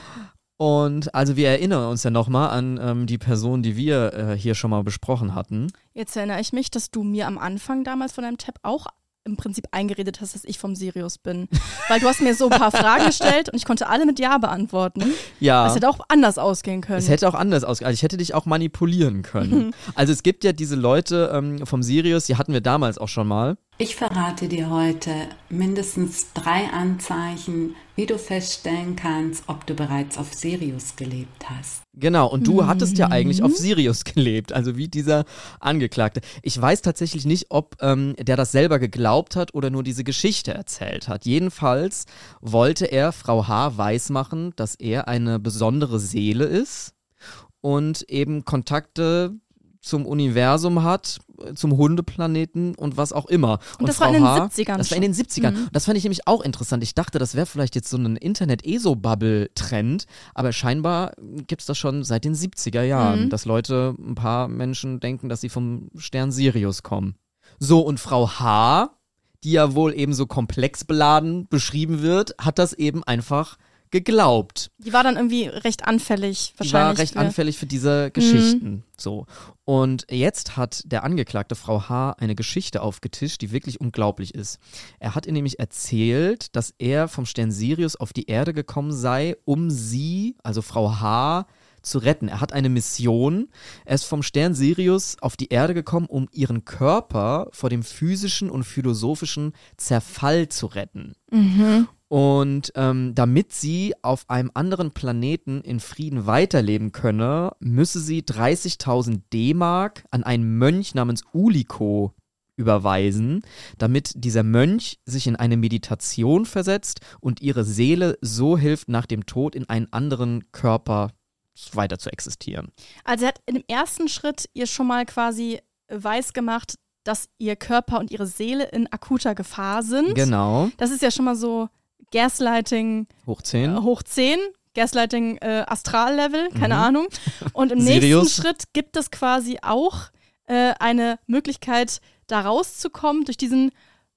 A: Und also wir erinnern uns ja nochmal an ähm, die Person, die wir äh, hier schon mal besprochen hatten.
B: Jetzt erinnere ich mich, dass du mir am Anfang damals von deinem Tab auch im Prinzip eingeredet hast, dass ich vom Sirius bin. Weil du hast mir so ein paar Fragen gestellt und ich konnte alle mit Ja beantworten.
A: Ja.
B: Das hätte auch anders ausgehen können.
A: Es hätte auch anders ausgesehen. Also ich hätte dich auch manipulieren können. also es gibt ja diese Leute ähm, vom Sirius, die hatten wir damals auch schon mal.
J: Ich verrate dir heute mindestens drei Anzeichen, wie du feststellen kannst, ob du bereits auf Sirius gelebt hast.
A: Genau, und du hattest ja eigentlich auf Sirius gelebt, also wie dieser Angeklagte. Ich weiß tatsächlich nicht, ob ähm, der das selber geglaubt hat oder nur diese Geschichte erzählt hat. Jedenfalls wollte er Frau H. weismachen, dass er eine besondere Seele ist und eben Kontakte zum Universum hat, zum Hundeplaneten und was auch immer.
B: Und das war in den 70ern
A: Das war in den 70ern.
B: Mhm.
A: Das fand ich nämlich auch interessant. Ich dachte, das wäre vielleicht jetzt so ein Internet-ESO-Bubble-Trend, aber scheinbar gibt es das schon seit den 70er Jahren,
B: Mhm.
A: dass Leute, ein paar Menschen denken, dass sie vom Stern Sirius kommen. So, und Frau H., die ja wohl eben so komplex beladen beschrieben wird, hat das eben einfach geglaubt.
B: Die war dann irgendwie recht anfällig
A: Die war
B: wahrscheinlich.
A: recht
B: für-
A: anfällig für diese Geschichten. So. Und jetzt hat der Angeklagte Frau H. eine Geschichte aufgetischt, die wirklich unglaublich ist. Er hat ihr nämlich erzählt, dass er vom Stern Sirius auf die Erde gekommen sei, um sie, also Frau H., zu retten. Er hat eine Mission. Er ist vom Stern Sirius auf die Erde gekommen, um ihren Körper vor dem physischen und philosophischen Zerfall zu retten.
B: Mhm.
A: Und ähm, damit sie auf einem anderen Planeten in Frieden weiterleben könne, müsse sie 30.000 D-Mark an einen Mönch namens Uliko überweisen, damit dieser Mönch sich in eine Meditation versetzt und ihre Seele so hilft, nach dem Tod in einen anderen Körper weiter zu existieren.
B: Also er hat in dem ersten Schritt ihr schon mal quasi weiß gemacht, dass ihr Körper und ihre Seele in akuter Gefahr sind.
A: Genau.
B: Das ist ja schon mal so Gaslighting
A: Hoch 10.
B: äh, hoch 10. Gaslighting äh, Astral-Level, keine
A: Mhm.
B: Ahnung. Und im nächsten Schritt gibt es quasi auch äh, eine Möglichkeit, da rauszukommen durch diesen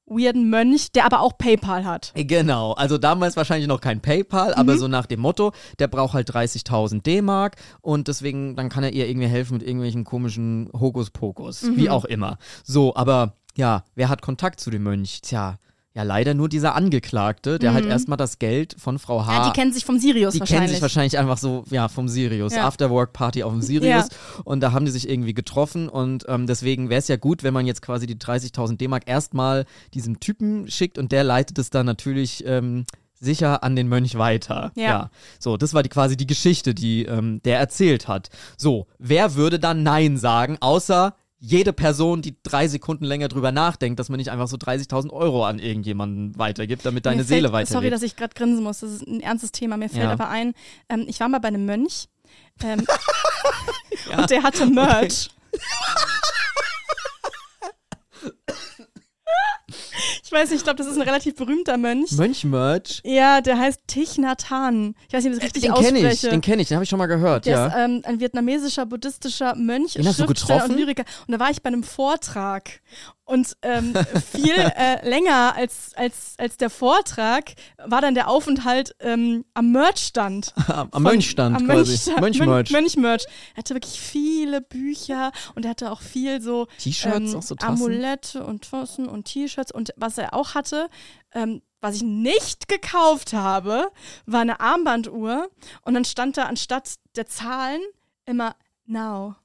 B: weirden Mönch, der aber auch PayPal hat.
A: Genau, also damals wahrscheinlich noch kein PayPal, aber
B: Mhm.
A: so nach dem Motto, der braucht halt 30.000 D-Mark und deswegen, dann kann er ihr irgendwie helfen mit irgendwelchen komischen Hokuspokus,
B: Mhm.
A: wie auch immer. So, aber ja, wer hat Kontakt zu dem Mönch? Tja, ja leider nur dieser Angeklagte, der halt
B: Mhm.
A: erstmal das Geld von Frau H.
B: Ja, die kennen sich vom Sirius
A: die
B: wahrscheinlich.
A: kennen sich wahrscheinlich einfach so, ja, vom Sirius.
B: Ja.
A: Afterwork-Party auf dem Sirius. Und da haben die sich irgendwie getroffen. Und ähm, deswegen wäre es ja gut, wenn man jetzt quasi die 30.000 D-Mark erstmal diesem Typen schickt und der leitet es dann natürlich ähm, sicher an den Mönch weiter.
B: Ja.
A: So, das war die, quasi die Geschichte, die ähm, der erzählt hat. So, wer würde dann Nein sagen, außer jede Person, die drei Sekunden länger drüber nachdenkt, dass man nicht einfach so 30.000 Euro an irgendjemanden weitergibt, damit deine
B: Mir
A: Seele
B: fällt,
A: weiterlebt.
B: Sorry, dass ich gerade grinsen muss. Das ist ein ernstes Thema. Mir fällt
A: Ja.
B: aber ein, ähm, ich war mal bei einem Mönch ähm, und der hatte Merch. Ich weiß nicht, ich glaube, das ist ein relativ berühmter Mönch.
A: Mönch-Merch?
B: Ja, der heißt Thich Nhat Hanh. Ich weiß nicht, ob ich das richtig
A: Den kenne
B: ausspreche.
A: ich, den kenne ich, den habe ich schon mal gehört,
B: Der
A: ja.
B: ist ähm, ein vietnamesischer buddhistischer Mönch,
A: Den hast du getroffen?
B: und Lyriker. Und da war ich bei einem Vortrag. Und ähm, viel äh, länger als, als, als der Vortrag war dann der Aufenthalt ähm, am Merchstand.
A: Am, am Mönchstand
B: am
A: quasi. Mönchmerch.
B: Mön- Mönchmerch. Er hatte wirklich viele Bücher und er hatte auch viel so
A: T-Shirts,
B: ähm,
A: auch so?
B: Amulette und Tassen und T-Shirts. Und was er auch hatte, ähm, was ich nicht gekauft habe, war eine Armbanduhr. Und dann stand da anstatt der Zahlen immer Now.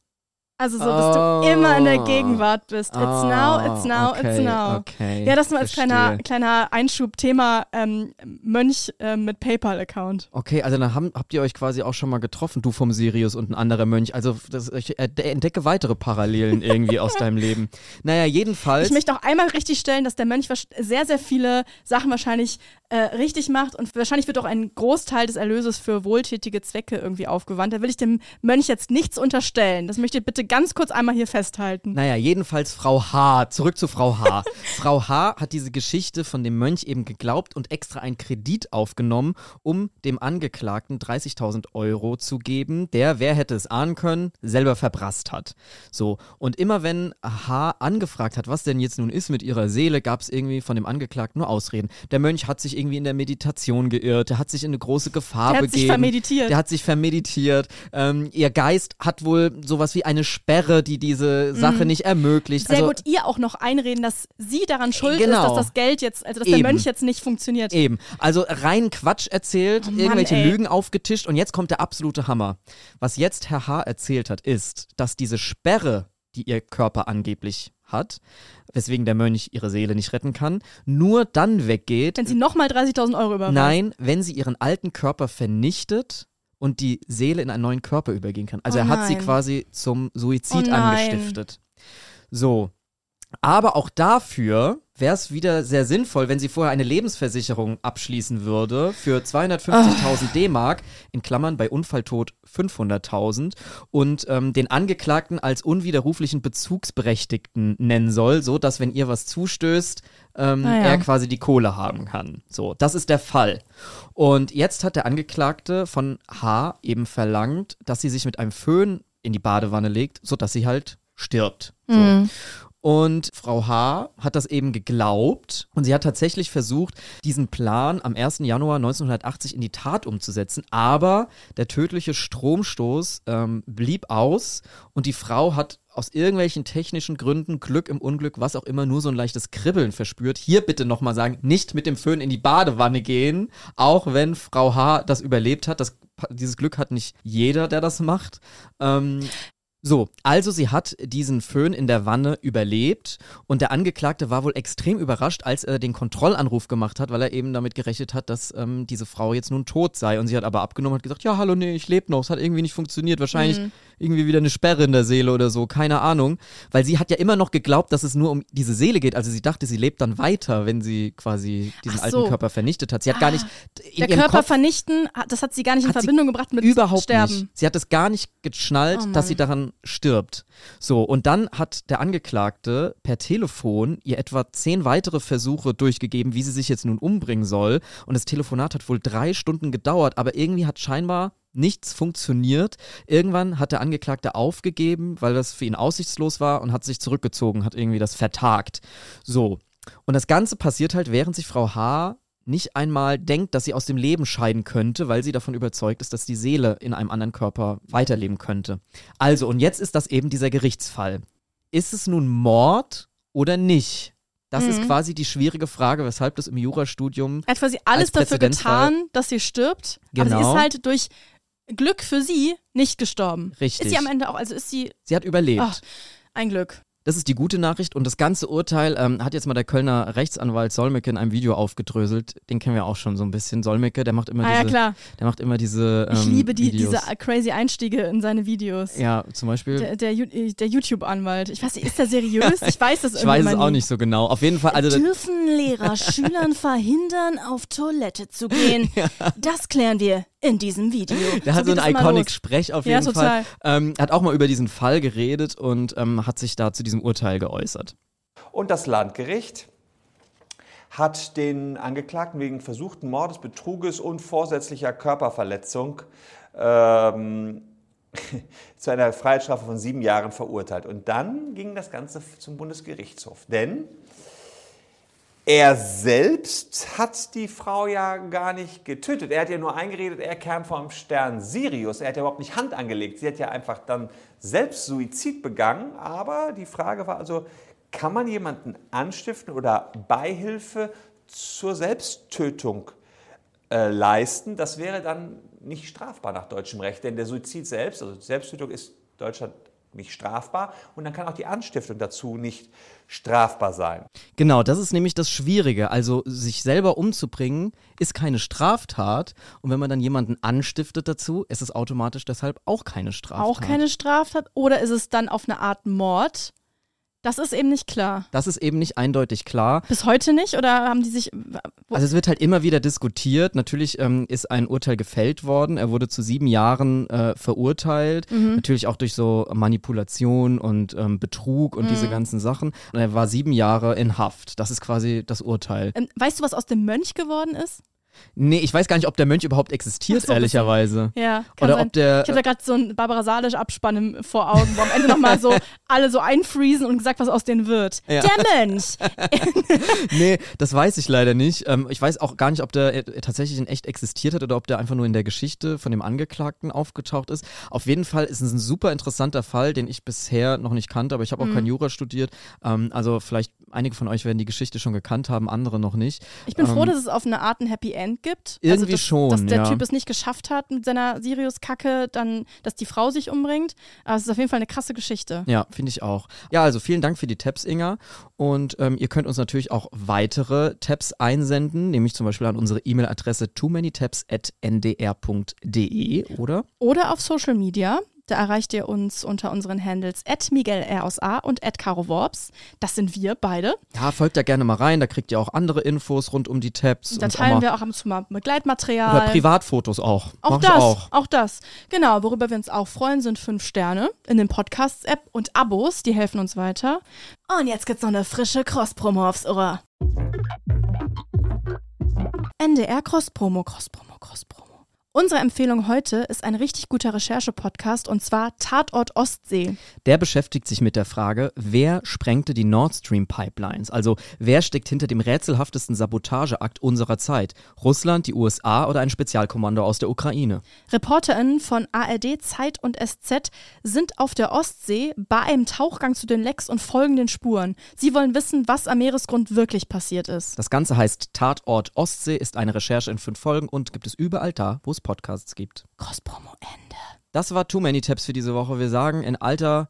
B: Also so, dass
A: Oh.
B: du immer in der Gegenwart bist. It's
A: Ah,
B: now, it's now, it's
A: okay,
B: now.
A: okay,
B: ja, das nur als kleiner,
A: verstehe.
B: kleiner Einschub. Thema ähm, Mönch äh, mit PayPal-Account.
A: Okay, also dann haben, habt ihr euch quasi auch schon mal getroffen, du vom Sirius und ein anderer Mönch. Also das, ich äh, entdecke weitere Parallelen irgendwie aus deinem Leben. Naja, jedenfalls.
B: Ich möchte auch einmal richtig stellen, dass der Mönch sehr, sehr viele Sachen wahrscheinlich äh, richtig macht und wahrscheinlich wird auch ein Großteil des Erlöses für wohltätige Zwecke irgendwie aufgewandt. Da will ich dem Mönch jetzt nichts unterstellen. Das möchte ich bitte ganz kurz einmal hier festhalten.
A: Naja, jedenfalls Frau H. Zurück zu Frau H. Frau H. hat diese Geschichte von dem Mönch eben geglaubt und extra einen Kredit aufgenommen, um dem Angeklagten 30.000 Euro zu geben, der, wer hätte es ahnen können, selber verprasst hat. So, und immer wenn H. angefragt hat, was denn jetzt nun ist mit ihrer Seele, gab es irgendwie von dem Angeklagten nur Ausreden. Der Mönch hat sich irgendwie in der Meditation geirrt, der hat sich in eine große Gefahr
B: Der hat
A: begeben.
B: sich vermeditiert.
A: Der hat sich vermeditiert. Ähm, ihr Geist hat wohl sowas wie eine Sperre, die diese Sache
B: Mhm.
A: nicht ermöglicht.
B: Sehr
A: also,
B: gut, ihr auch noch einreden, dass sie daran schuld
A: Genau.
B: ist, dass das Geld jetzt, also dass der
A: Eben.
B: Mönch jetzt nicht funktioniert.
A: Eben. Also rein Quatsch erzählt,
B: Oh Mann,
A: irgendwelche
B: ey.
A: Lügen aufgetischt und jetzt kommt der absolute Hammer. Was jetzt Herr H. erzählt hat, ist, dass diese Sperre, die ihr Körper angeblich hat, weswegen der Mönch ihre Seele nicht retten kann, nur dann weggeht,
B: Wenn sie nochmal 30.000 Euro überweist.
A: Nein, wenn sie ihren alten Körper vernichtet und die Seele in einen neuen Körper übergehen kann. Also
B: Oh
A: er hat sie quasi zum Suizid
B: Oh
A: angestiftet. So. Aber auch dafür wäre es wieder sehr sinnvoll, wenn sie vorher eine Lebensversicherung abschließen würde für 250.000 D-Mark, in Klammern bei Unfalltod 500.000 und ähm, den Angeklagten als unwiderruflichen Bezugsberechtigten nennen soll, so dass wenn ihr was zustößt, ähm,
B: Ah ja.
A: er quasi die Kohle haben kann. So, das ist der Fall. Und jetzt hat der Angeklagte von H eben verlangt, dass sie sich mit einem Föhn in die Badewanne legt, sodass sie halt stirbt. So.
B: Mhm.
A: Und Frau H. hat das eben geglaubt und sie hat tatsächlich versucht, diesen Plan am 1. Januar 1980 in die Tat umzusetzen. Aber der tödliche Stromstoß ähm, blieb aus und die Frau hat aus irgendwelchen technischen Gründen, Glück im Unglück, was auch immer, nur so ein leichtes Kribbeln verspürt. Hier bitte nochmal sagen, nicht mit dem Föhn in die Badewanne gehen, auch wenn Frau H. das überlebt hat. Das, dieses Glück hat nicht jeder, der das macht. Ähm, so, also sie hat diesen Föhn in der Wanne überlebt und der Angeklagte war wohl extrem überrascht, als er den Kontrollanruf gemacht hat, weil er eben damit gerechnet hat, dass ähm, diese Frau jetzt nun tot sei. Und sie hat aber abgenommen und gesagt, ja, hallo, nee, ich lebe noch. Es hat irgendwie nicht funktioniert. Wahrscheinlich
B: Mhm.
A: Irgendwie wieder eine Sperre in der Seele oder so, keine Ahnung. Weil sie hat ja immer noch geglaubt, dass es nur um diese Seele geht. Also sie dachte, sie lebt dann weiter, wenn sie quasi diesen
B: so.
A: alten Körper vernichtet hat. Sie hat gar nicht in
B: Der Körper
A: Kopf
B: vernichten, hat- das hat sie gar nicht in Verbindung gebracht mit
A: überhaupt
B: Sterben.
A: nicht. Sie hat es gar nicht geschnallt,
B: Oh
A: dass sie daran stirbt. So, und dann hat der Angeklagte per Telefon ihr etwa zehn weitere Versuche durchgegeben, wie sie sich jetzt nun umbringen soll. Und das Telefonat hat wohl drei Stunden gedauert, aber irgendwie hat scheinbar nichts funktioniert. Irgendwann hat der Angeklagte aufgegeben, weil das für ihn aussichtslos war und hat sich zurückgezogen, hat irgendwie das vertagt. So. Und das Ganze passiert halt, während sich Frau H nicht einmal denkt, dass sie aus dem Leben scheiden könnte, weil sie davon überzeugt ist, dass die Seele in einem anderen Körper weiterleben könnte. Also, und jetzt ist das eben dieser Gerichtsfall. Ist es nun Mord oder nicht? Das ist
B: Mhm.
A: quasi die schwierige Frage, weshalb das im Jurastudium
B: Er hat quasi alles dafür getan, dass sie stirbt. Aber
A: Genau.
B: sie ist halt durch Glück für sie nicht gestorben.
A: Richtig.
B: Ist sie am Ende auch, also ist sie
A: Sie hat überlebt.
B: Ach, ein Glück.
A: Das ist die gute Nachricht und das ganze Urteil ähm, hat jetzt mal der Kölner Rechtsanwalt Solmecke in einem Video aufgedröselt. Den kennen wir auch schon so ein bisschen. Solmecke, der macht immer
B: Ah ja,
A: diese,
B: klar.
A: der macht immer diese. Ähm,
B: Ich liebe die, diese crazy Einstiege in seine Videos.
A: Ja, zum Beispiel.
B: Der, der, Ju- der YouTube-Anwalt. Ich weiß nicht, ist der seriös? Ich weiß das
A: ich
B: irgendwie
A: weiß es auch nicht so genau. Auf jeden Fall, also
B: Dürfen Lehrer Schülern verhindern, auf Toilette zu gehen? Das klären wir in diesem Video.
A: Der hat so einen
B: es immer
A: iconic
B: los.
A: Sprech auf
B: Ja,
A: jeden
B: total.
A: Fall. Ähm, hat auch mal über diesen Fall geredet und ähm, hat sich da zu diesem Urteil geäußert.
K: Und das Landgericht hat den Angeklagten wegen versuchten Mordes, Betruges und vorsätzlicher Körperverletzung ähm, zu einer Freiheitsstrafe von sieben Jahren verurteilt. Und dann ging das Ganze zum Bundesgerichtshof. Denn er selbst hat die Frau ja gar nicht getötet. Er hat ja nur eingeredet, er kam vom Stern Sirius. Er hat ja überhaupt nicht Hand angelegt. Sie hat ja einfach dann selbst Suizid begangen. Aber die Frage war also, kann man jemanden anstiften oder Beihilfe zur Selbsttötung äh, leisten? Das wäre dann nicht strafbar nach deutschem Recht, denn der Suizid selbst, also Selbsttötung ist Deutschland nicht strafbar und dann kann auch die Anstiftung dazu nicht strafbar sein.
A: Genau, das ist nämlich das Schwierige. Also sich selber umzubringen ist keine Straftat und wenn man dann jemanden anstiftet dazu, ist es automatisch deshalb auch keine Straftat.
B: Auch keine Straftat? Oder ist es dann auf eine Art Mord? Das ist eben nicht klar.
A: Das ist eben nicht eindeutig klar.
B: Bis heute nicht? Oder haben die sich.
A: Also es wird halt immer wieder diskutiert. Natürlich ähm, ist ein Urteil gefällt worden. Er wurde zu sieben Jahren äh, verurteilt.
B: Mhm.
A: Natürlich auch durch so Manipulation und ähm, Betrug und
B: Mhm.
A: diese ganzen Sachen. Und er war sieben Jahre in Haft. Das ist quasi das Urteil.
B: Ähm, weißt du, was aus dem Mönch geworden ist?
A: Nee, ich weiß gar nicht, ob der Mönch überhaupt existiert,
B: so,
A: ehrlicherweise.
B: Ja,
A: Oder
B: sein.
A: ob der.
B: Ich habe da gerade so einen Barbara Salisch-Abspann vor Augen, wo am Ende nochmal so alle so einfriesen und gesagt, was aus denen wird.
A: Ja.
B: Der Mönch!
A: nee, das weiß ich leider nicht. Ähm, ich weiß auch gar nicht, ob der äh, tatsächlich in echt existiert hat oder ob der einfach nur in der Geschichte von dem Angeklagten aufgetaucht ist. Auf jeden Fall ist es ein super interessanter Fall, den ich bisher noch nicht kannte, aber ich habe auch
B: Mhm.
A: kein Jura studiert. Ähm, also vielleicht einige von euch werden die Geschichte schon gekannt haben, andere noch nicht.
B: Ich bin froh,
A: Ähm,
B: dass es auf eine Art ein Happy End gibt.
A: Irgendwie
B: also, dass,
A: schon,
B: Dass der
A: ja.
B: Typ es nicht geschafft hat mit seiner Sirius-Kacke, dann, dass die Frau sich umbringt. Aber es ist auf jeden Fall eine krasse Geschichte.
A: Ja, finde ich auch. Ja, also vielen Dank für die Tabs, Inga. Und ähm, ihr könnt uns natürlich auch weitere Tabs einsenden, nämlich zum Beispiel an unsere E-Mail-Adresse too many tabs at ndr.de, oder?
B: Oder auf Social Media. Da erreicht ihr uns unter unseren Handles at Miguel R aus A und at Caro Worps. Das sind wir beide.
A: Ja, folgt da gerne mal rein, da kriegt ihr auch andere Infos rund um die Tabs.
B: Da
A: und
B: teilen
A: auch
B: wir auch ab und zu mal Begleitmaterial.
A: Oder Privatfotos auch.
B: Auch
A: Mach
B: das,
A: auch.
B: auch das. Genau, worüber wir uns auch freuen, sind fünf Sterne in den Podcasts-App und Abos, die helfen uns weiter. Und jetzt gibt's noch eine frische Cross-Promo aufs Ohr. NDR Cross-Promo, Cross-Promo, Cross-Promo. Unsere Empfehlung heute ist ein richtig guter Recherche-Podcast und zwar Tatort Ostsee.
A: Der beschäftigt sich mit der Frage, wer sprengte die Nord Stream Pipelines? Also wer steckt hinter dem rätselhaftesten Sabotageakt unserer Zeit? Russland, die USA oder ein Spezialkommando aus der Ukraine?
B: ReporterInnen von ARD, Zeit und SZ sind auf der Ostsee bei einem Tauchgang zu den Lecks und folgenden Spuren. Sie wollen wissen, was am Meeresgrund wirklich passiert ist.
A: Das Ganze heißt Tatort Ostsee, ist eine Recherche in fünf Folgen und gibt es überall da, wo es Podcasts gibt.
B: Cross-Promo Ende.
A: Das war Too Many Tabs für diese Woche. Wir sagen in alter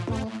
G: Bye.